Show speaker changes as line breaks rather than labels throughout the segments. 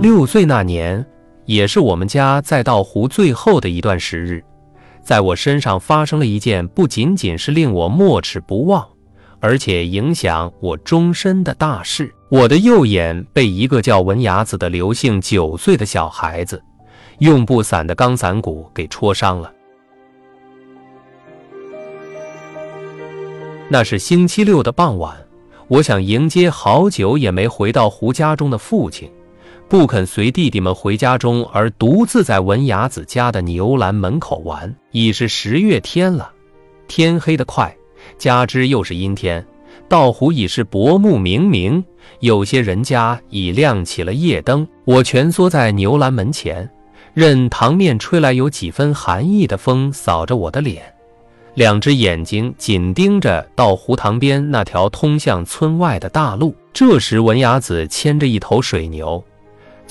六岁那年，也是我们家在道湖最后的一段时日，在我身上发生了一件不仅仅是令我没齿不忘，而且影响我终身的大事。我的右眼被一个叫文雅子的刘姓九岁的小孩子用布散的钢伞骨给戳伤了。那是星期六的傍晚，我想迎接好久也没回到胡家中的父亲。不肯随弟弟们回家中，而独自在文雅子家的牛栏门口玩。已是十月天了，天黑得快，加之又是阴天，道湖已是薄暮冥冥。有些人家已亮起了夜灯。我蜷缩在牛栏门前，任堂面吹来有几分寒意的风扫着我的脸，两只眼睛紧盯着到湖塘边那条通向村外的大路。这时，文雅子牵着一头水牛。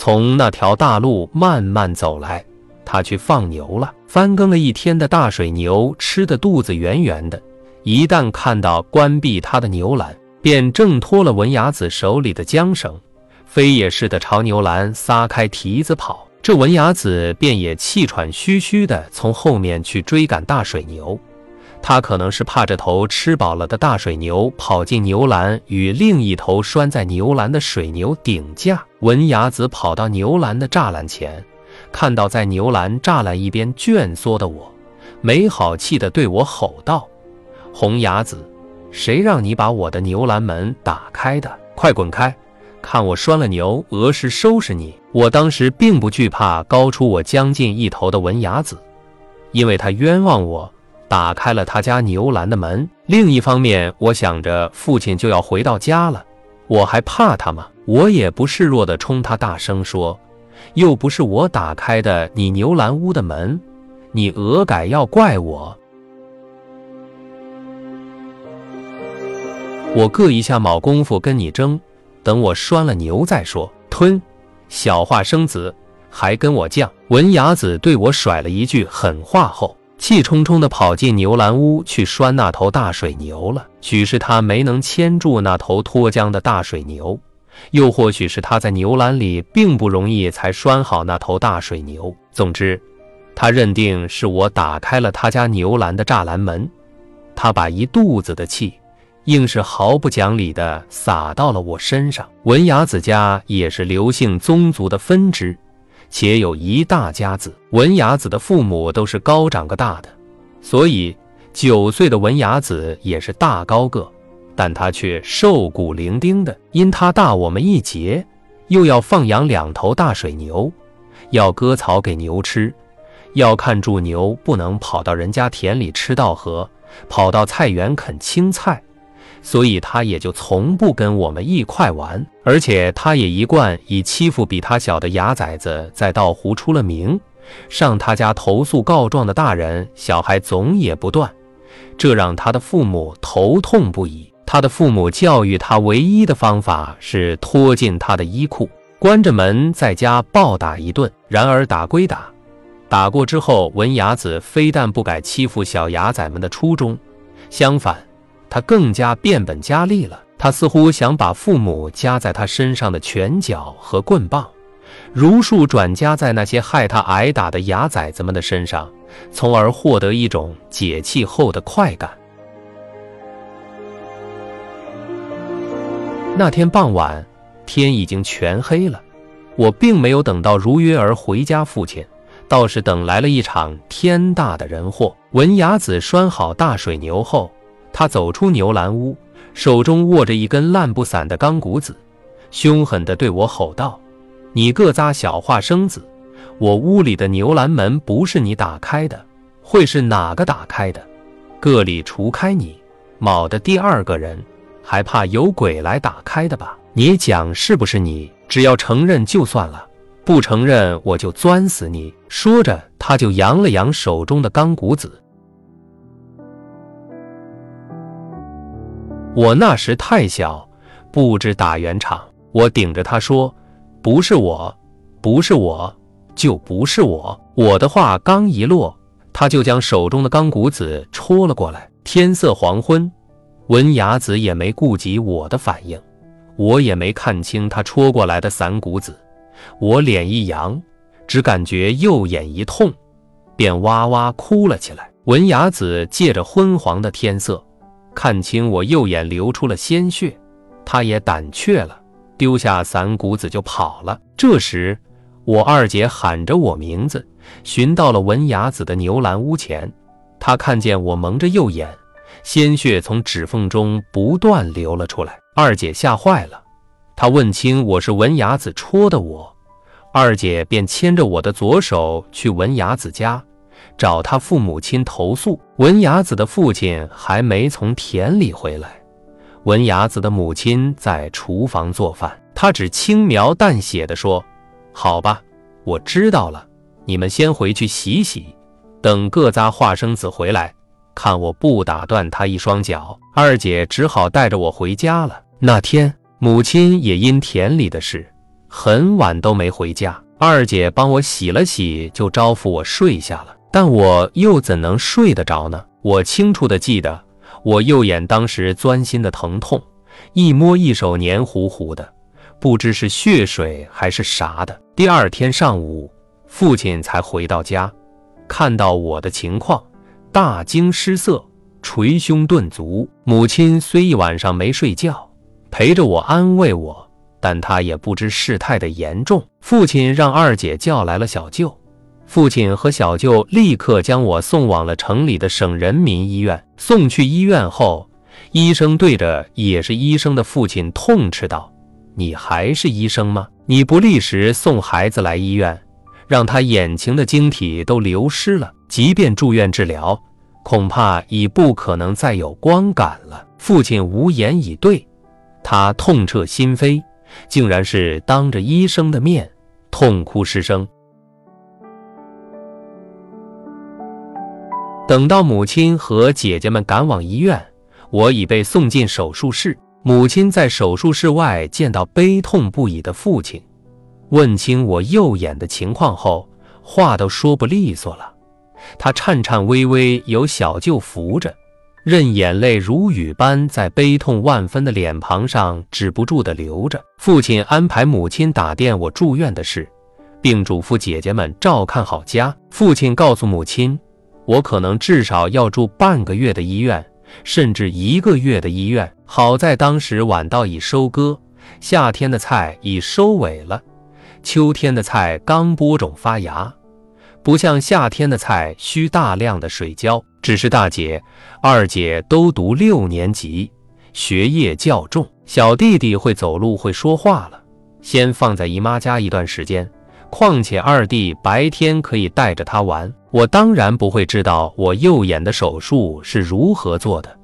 从那条大路慢慢走来，他去放牛了。翻耕了一天的大水牛吃的肚子圆圆的，一旦看到关闭他的牛栏，便挣脱了文雅子手里的缰绳，飞也似的朝牛栏撒开蹄子跑。这文雅子便也气喘吁吁的从后面去追赶大水牛。他可能是怕这头吃饱了的大水牛跑进牛栏，与另一头拴在牛栏的水牛顶架。文雅子跑到牛栏的栅栏前，看到在牛栏栅栏一边蜷缩的我，没好气地对我吼道：“红牙子，谁让你把我的牛栏门打开的？快滚开！看我拴了牛，何时收拾你！”我当时并不惧怕高出我将近一头的文雅子，因为他冤枉我。打开了他家牛栏的门。另一方面，我想着父亲就要回到家了，我还怕他吗？我也不示弱地冲他大声说：“又不是我打开的你牛栏屋的门，你何改要怪我？”我个一下卯功夫跟你争，等我拴了牛再说。吞，小话生子，还跟我犟！文雅子对我甩了一句狠话后。气冲冲地跑进牛栏屋去拴那头大水牛了。许是他没能牵住那头脱缰的大水牛，又或许是他在牛栏里并不容易才拴好那头大水牛。总之，他认定是我打开了他家牛栏的栅栏门。他把一肚子的气，硬是毫不讲理地撒到了我身上。文雅子家也是刘姓宗族的分支。且有一大家子，文雅子的父母都是高长个大的，所以九岁的文雅子也是大高个，但他却瘦骨伶仃的。因他大我们一截，又要放养两头大水牛，要割草给牛吃，要看住牛不能跑到人家田里吃稻禾，跑到菜园啃青菜。所以他也就从不跟我们一块玩，而且他也一贯以欺负比他小的牙崽子在道湖出了名，上他家投诉告状的大人小孩总也不断，这让他的父母头痛不已。他的父母教育他唯一的方法是拖进他的衣裤，关着门在家暴打一顿。然而打归打，打过之后，文雅子非但不改欺负小牙崽们的初衷，相反。他更加变本加厉了。他似乎想把父母加在他身上的拳脚和棍棒，如数转加在那些害他挨打的牙崽子们的身上，从而获得一种解气后的快感。那天傍晚，天已经全黑了，我并没有等到如约而回家父亲，倒是等来了一场天大的人祸。文雅子拴好大水牛后。他走出牛栏屋，手中握着一根烂不散的钢骨子，凶狠地对我吼道：“你个扎小化生子！我屋里的牛栏门不是你打开的，会是哪个打开的？个里除开你，卯的第二个人，还怕有鬼来打开的吧？你讲是不是你？只要承认就算了，不承认我就钻死你！”说着，他就扬了扬手中的钢骨子。我那时太小，不知打圆场。我顶着他说：“不是我，不是我，就不是我。”我的话刚一落，他就将手中的钢骨子戳了过来。天色黄昏，文雅子也没顾及我的反应，我也没看清他戳过来的散骨子，我脸一扬，只感觉右眼一痛，便哇哇哭了起来。文雅子借着昏黄的天色，看清我右眼流出了鲜血，他也胆怯了，丢下伞骨子就跑了。这时，我二姐喊着我名字，寻到了文雅子的牛栏屋前。她看见我蒙着右眼，鲜血从指缝中不断流了出来。二姐吓坏了，她问清我是文雅子戳的我，二姐便牵着我的左手去文雅子家，找他父母亲投诉。文雅子的父亲还没从田里回来，文雅子的母亲在厨房做饭。她只轻描淡写的说：“好吧，我知道了，你们先回去洗洗，等各家化生子回来，看我不打断他一双脚。”二姐只好带着我回家了。那天，母亲也因田里的事，很晚都没回家。二姐帮我洗了洗，就招呼我睡下了。但我又怎能睡得着呢？我清楚地记得，我右眼当时钻心的疼痛，一摸一手黏糊糊的，不知是血水还是啥的。第二天上午，父亲才回到家，看到我的情况，大惊失色，捶胸顿足。母亲虽一晚上没睡觉。陪着我安慰我，但她也不知事态的严重。父亲让二姐叫来了小舅，父亲和小舅立刻将我送往了城里的省人民医院。送去医院后，医生对着也是医生的父亲痛斥道：“你还是医生吗？你不立时送孩子来医院，让他眼前的晶体都流失了，即便住院治疗，恐怕已不可能再有光感了。”父亲无言以对。他痛彻心扉，竟然是当着医生的面痛哭失声。等到母亲和姐姐们赶往医院，我已被送进手术室。母亲在手术室外见到悲痛不已的父亲，问清我右眼的情况后，话都说不利索了。他颤颤巍巍，由小舅扶着。任眼泪如雨般在悲痛万分的脸庞上止不住地流着。父亲安排母亲打电我住院的事，并嘱咐姐姐们照看好家。父亲告诉母亲，我可能至少要住半个月的医院，甚至一个月的医院。好在当时晚稻已收割，夏天的菜已收尾了，秋天的菜刚播种发芽。不像夏天的菜需大量的水浇，只是大姐、二姐都读六年级，学业较重。小弟弟会走路会说话了，先放在姨妈家一段时间。况且二弟白天可以带着他玩。我当然不会知道我右眼的手术是如何做的。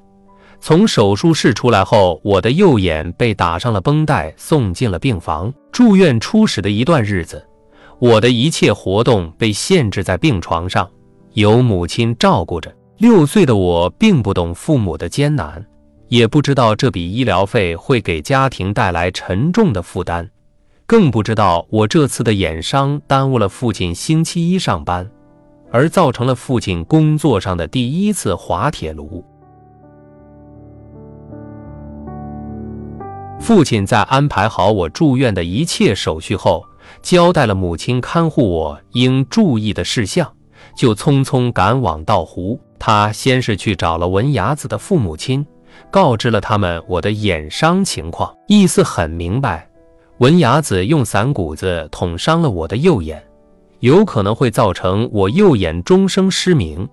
从手术室出来后，我的右眼被打上了绷带，送进了病房。住院初始的一段日子。我的一切活动被限制在病床上，由母亲照顾着。六岁的我并不懂父母的艰难，也不知道这笔医疗费会给家庭带来沉重的负担，更不知道我这次的眼伤耽误了父亲星期一上班，而造成了父亲工作上的第一次滑铁卢。父亲在安排好我住院的一切手续后。交代了母亲看护我应注意的事项，就匆匆赶往道湖。他先是去找了文雅子的父母亲，告知了他们我的眼伤情况，意思很明白：文雅子用伞骨子捅伤了我的右眼，有可能会造成我右眼终生失明，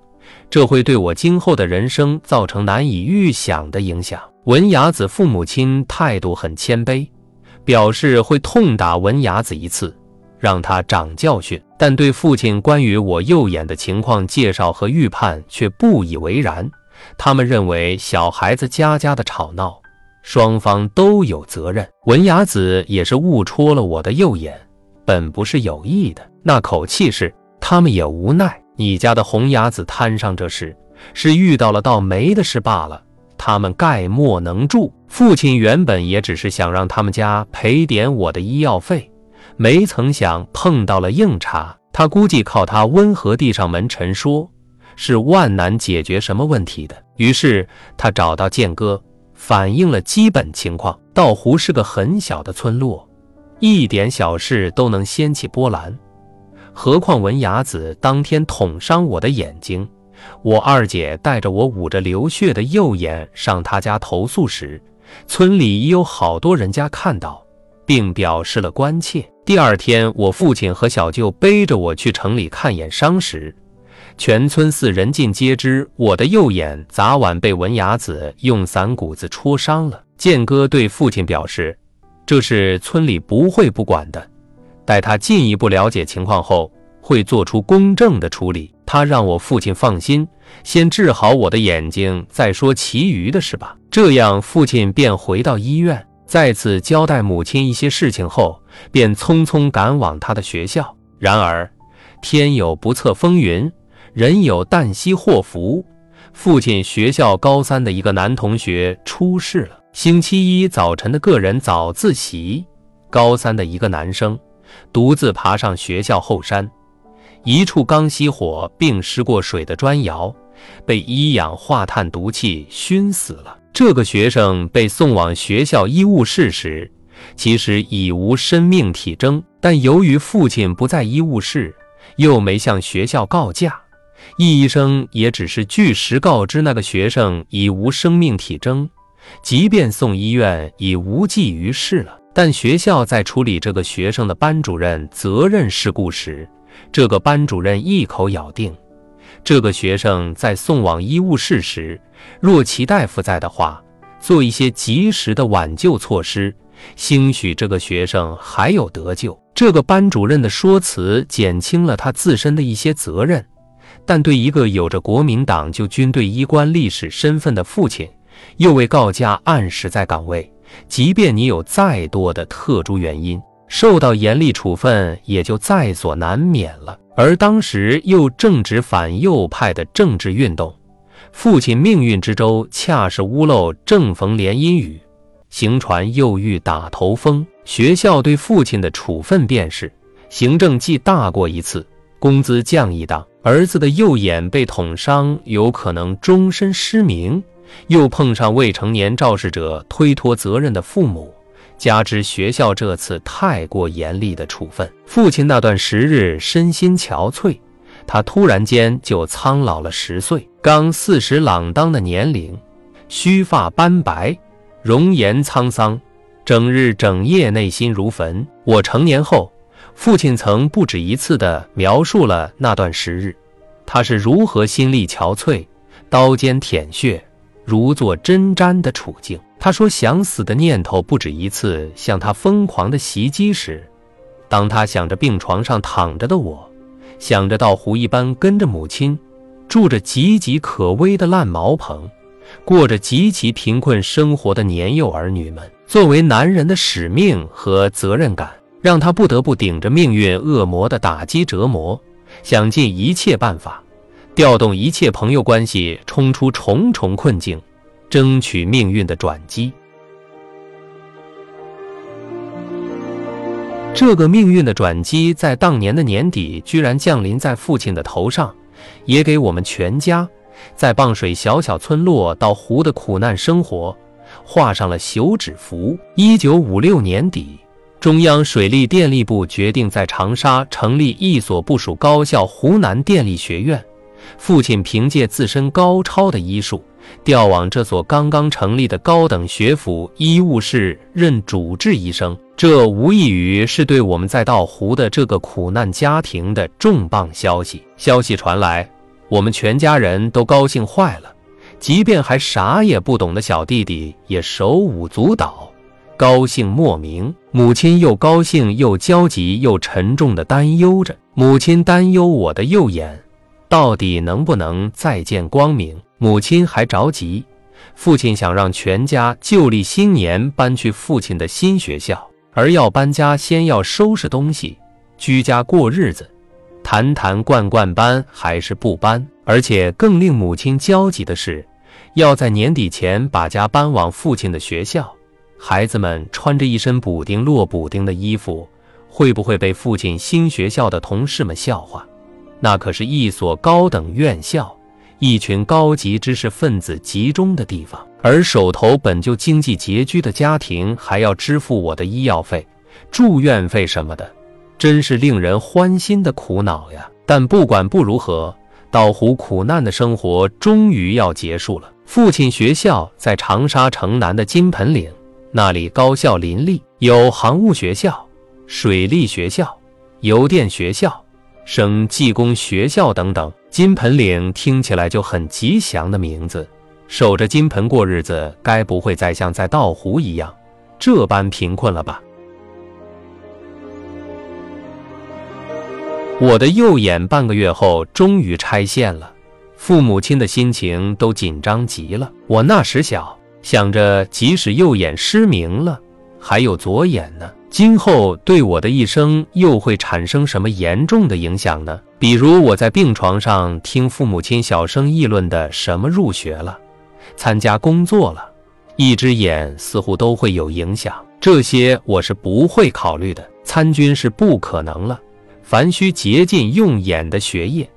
这会对我今后的人生造成难以预想的影响。文雅子父母亲态度很谦卑。表示会痛打文雅子一次，让他长教训。但对父亲关于我右眼的情况介绍和预判却不以为然。他们认为小孩子家家的吵闹，双方都有责任。文雅子也是误戳了我的右眼，本不是有意的。那口气是，他们也无奈。你家的红雅子摊上这事，是遇到了倒霉的事罢了。他们概莫能助。父亲原本也只是想让他们家赔点我的医药费，没曾想碰到了硬茬。他估计靠他温和递上门陈说，是万难解决什么问题的。于是他找到建哥，反映了基本情况。道湖是个很小的村落，一点小事都能掀起波澜，何况文雅子当天捅伤我的眼睛，我二姐带着我捂着流血的右眼上她家投诉时，村里已有好多人家看到，并表示了关切。第二天，我父亲和小舅背着我去城里看眼伤时，全村四人尽皆知我的右眼早晚被文雅子用伞骨子戳伤了。建哥对父亲表示，这是村里不会不管的，待他进一步了解情况后，会做出公正的处理。他让我父亲放心，先治好我的眼睛，再说其余的事吧。这样，父亲便回到医院。再次交代母亲一些事情后，便匆匆赶往他的学校。然而，天有不测风云，人有旦夕祸福。父亲学校高三的一个男同学出事了。星期一早晨的个人早自习，高三的一个男生独自爬上学校后山，一处刚熄火并失过水的砖窑，被一氧化碳毒气熏死了。这个学生被送往学校医务室时，其实已无生命体征，但由于父亲不在医务室，又没向学校告假，易医生也只是据实告知那个学生已无生命体征，即便送医院已无济于事了。但学校在处理这个学生的班主任责任事故时，这个班主任一口咬定。这个学生在送往医务室时，若其大夫在的话，做一些及时的挽救措施，兴许这个学生还有得救。这个班主任的说辞减轻了他自身的一些责任，但对一个有着国民党旧军队医官历史身份的父亲，又未告假按时在岗位，即便你有再多的特殊原因，受到严厉处分也就在所难免了。而当时又正值反右派的政治运动，父亲命运之舟恰是屋漏正逢连阴雨，行船又遇打头风。学校对父亲的处分便是行政记大过一次，工资降一档。儿子的右眼被捅伤，有可能终身失明，又碰上未成年肇事者推脱责任的父母。加之学校这次太过严厉的处分，父亲那段时日身心憔悴，他突然间就苍老了十岁。刚四十朗当的年龄，须发斑白，容颜沧桑，整日整夜内心如焚。我成年后，父亲曾不止一次地描述了那段时日，他是如何心力憔悴，刀尖舔血，如坐针毡的处境。他说：“想死的念头不止一次向他疯狂的袭击时，当他想着病床上躺着的我，想着到湖一般跟着母亲，住着岌岌可危的烂茅棚，过着极其贫困生活的年幼儿女们，作为男人的使命和责任感，让他不得不顶着命运恶魔的打击折磨，想尽一切办法，调动一切朋友关系，冲出重重困境。”争取命运的转机，这个命运的转机在当年的年底居然降临在父亲的头上，也给我们全家在傍水小小村落到湖的苦难生活画上了休止符。一九五六年底，中央水利电力部决定在长沙成立一所部属高校——湖南电力学院。父亲凭借自身高超的医术。调往这所刚刚成立的高等学府医务室任主治医生，这无异于是对我们在道湖的这个苦难家庭的重磅消息。消息传来，我们全家人都高兴坏了，即便还啥也不懂的小弟弟也手舞足蹈，高兴莫名。母亲又高兴又焦急又沉重地担忧着。母亲担忧我的右眼到底能不能再见光明。母亲还着急，父亲想让全家旧历新年搬去父亲的新学校，而要搬家先要收拾东西，居家过日子，坛坛罐罐搬还是不搬？而且更令母亲焦急的是，要在年底前把家搬往父亲的学校，孩子们穿着一身补丁落补丁的衣服，会不会被父亲新学校的同事们笑话？那可是一所高等院校。一群高级知识分子集中的地方，而手头本就经济拮据的家庭还要支付我的医药费，住院费什么的，真是令人欢心的苦恼呀。但不管不如何，道湖苦难的生活终于要结束了。父亲学校在长沙城南的金盆岭，那里高校林立，有航务学校、水利学校、邮电学校、省技工学校等等。金盆岭听起来就很吉祥的名字，守着金盆过日子，该不会再像在道湖一样这般贫困了吧？我的右眼半个月后终于拆线了，父母亲的心情都紧张极了。我那时小，想着即使右眼失明了，还有左眼呢。今后对我的一生又会产生什么严重的影响呢？比如我在病床上听父母亲小声议论的什么入学了、参加工作了，一只眼似乎都会有影响。这些我是不会考虑的。参军是不可能了，凡需竭尽用眼的学业、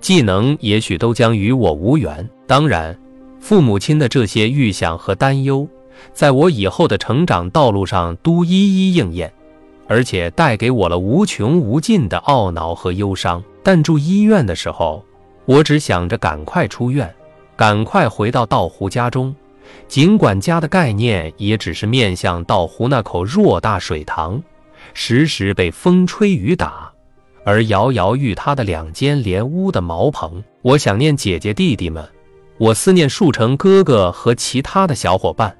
技能，也许都将与我无缘。当然，父母亲的这些预想和担忧。在我以后的成长道路上，都一一应验，而且带给我了无穷无尽的懊恼和忧伤。但住医院的时候，我只想着赶快出院，赶快回到道湖家中。尽管家的概念也只是面向道湖那口偌大水塘，时时被风吹雨打，而摇摇欲塌的两间连屋的茅棚。我想念姐姐弟弟们，我思念树城哥哥和其他的小伙伴。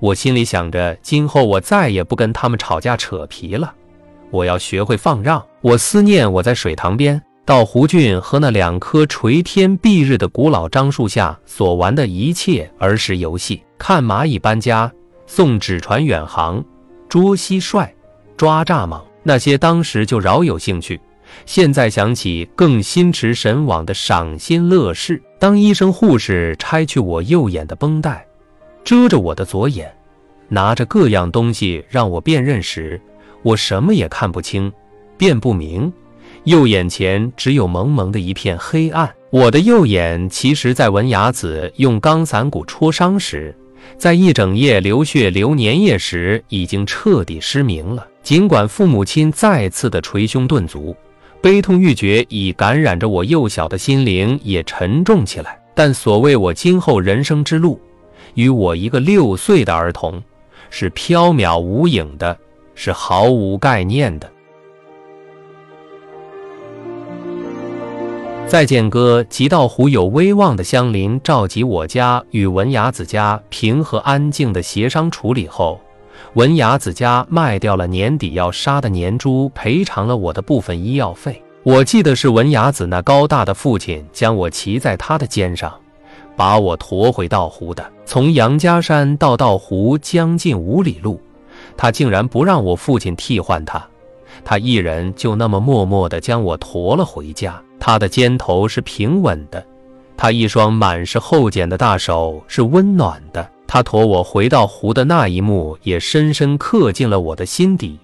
我心里想着，今后我再也不跟他们吵架扯皮了。我要学会放让。我思念我在水塘边、到湖郡和那两棵垂天蔽日的古老樟树下所玩的一切儿时游戏：看蚂蚁搬家、送纸船远航、捉蟋蟀、抓蚱蜢。那些当时就饶有兴趣，现在想起更心驰神往的赏心乐事。当医生护士拆去我右眼的绷带。遮着我的左眼，拿着各样东西让我辨认时，我什么也看不清，辨不明。右眼前只有蒙蒙的一片黑暗。我的右眼其实，在文雅子用钢伞骨戳伤时，在一整夜流血流粘液时，已经彻底失明了。尽管父母亲再次的捶胸顿足，悲痛欲绝已感染着我幼小的心灵，也沉重起来。但所谓我今后人生之路，与我一个六岁的儿童，是缥缈无影的，是毫无概念的。再见哥，吉道湖有威望的乡邻召集我家与文雅子家平和安静的协商处理后，文雅子家卖掉了年底要杀的年猪，赔偿了我的部分医药费。我记得是文雅子那高大的父亲将我骑在他的肩上。把我驮回道湖的，从杨家山到道湖将近五里路，他竟然不让我父亲替换他，他一人就那么默默地将我驮了回家。他的肩头是平稳的，他一双满是厚茧的大手是温暖的。他驮我回到湖的那一幕，也深深刻进了我的心底，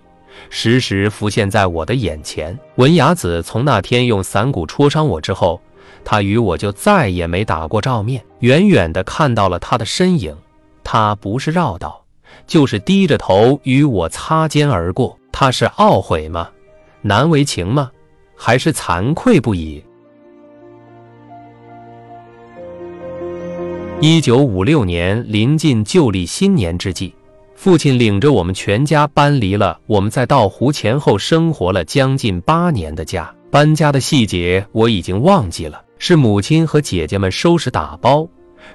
时时浮现在我的眼前。文雅子从那天用伞骨戳伤我之后。他与我就再也没打过照面，远远的看到了他的身影，他不是绕道，就是低着头与我擦肩而过。他是懊悔吗？难为情吗？还是惭愧不已？一九五六年临近旧历新年之际，父亲领着我们全家搬离了我们在道湖前后生活了将近八年的家。搬家的细节我已经忘记了。是母亲和姐姐们收拾打包，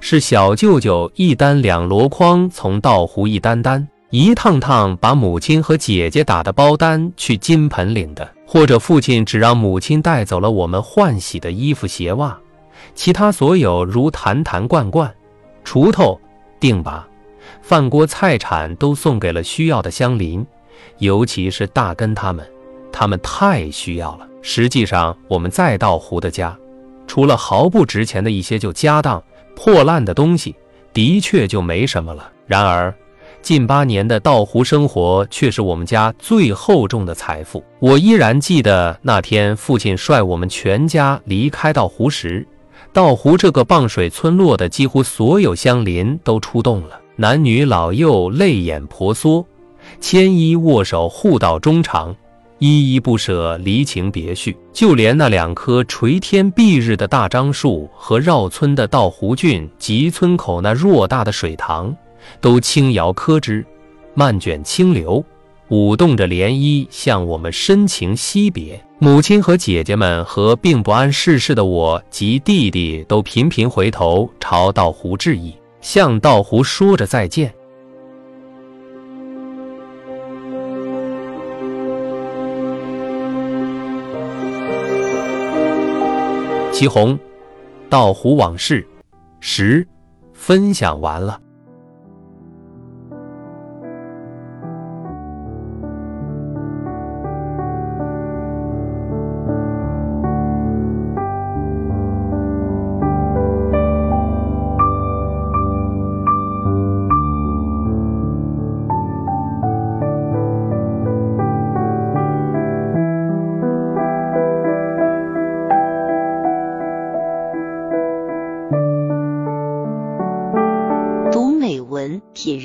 是小舅舅一单两箩筐从道湖一单单一趟趟把母亲和姐姐打的包单去金盆领的，或者父亲只让母亲带走了我们换洗的衣服鞋袜，其他所有如坛坛罐罐、锄头、钉把、饭锅菜铲都送给了需要的乡邻，尤其是大根他们，他们太需要了。实际上，我们再到湖的家。除了毫不值钱的一些旧家当、破烂的东西，的确就没什么了。然而，近八年的稻湖生活却是我们家最厚重的财富。我依然记得那天父亲率我们全家离开稻湖时，稻湖这个傍水村落的几乎所有乡邻都出动了，男女老幼泪眼婆娑，牵衣握手，互道衷肠，依依不舍，离情别绪。就连那两棵垂天蔽日的大樟树和绕村的稻湖郡集村口那偌大的水塘，都轻摇柯枝，漫卷清流。舞动着涟漪，向我们深情惜别。母亲和姐姐们和并不谙世事的我及弟弟，都频频回头朝道湖致意，向道湖说着再见。祁红，道湖往事十，分享完了。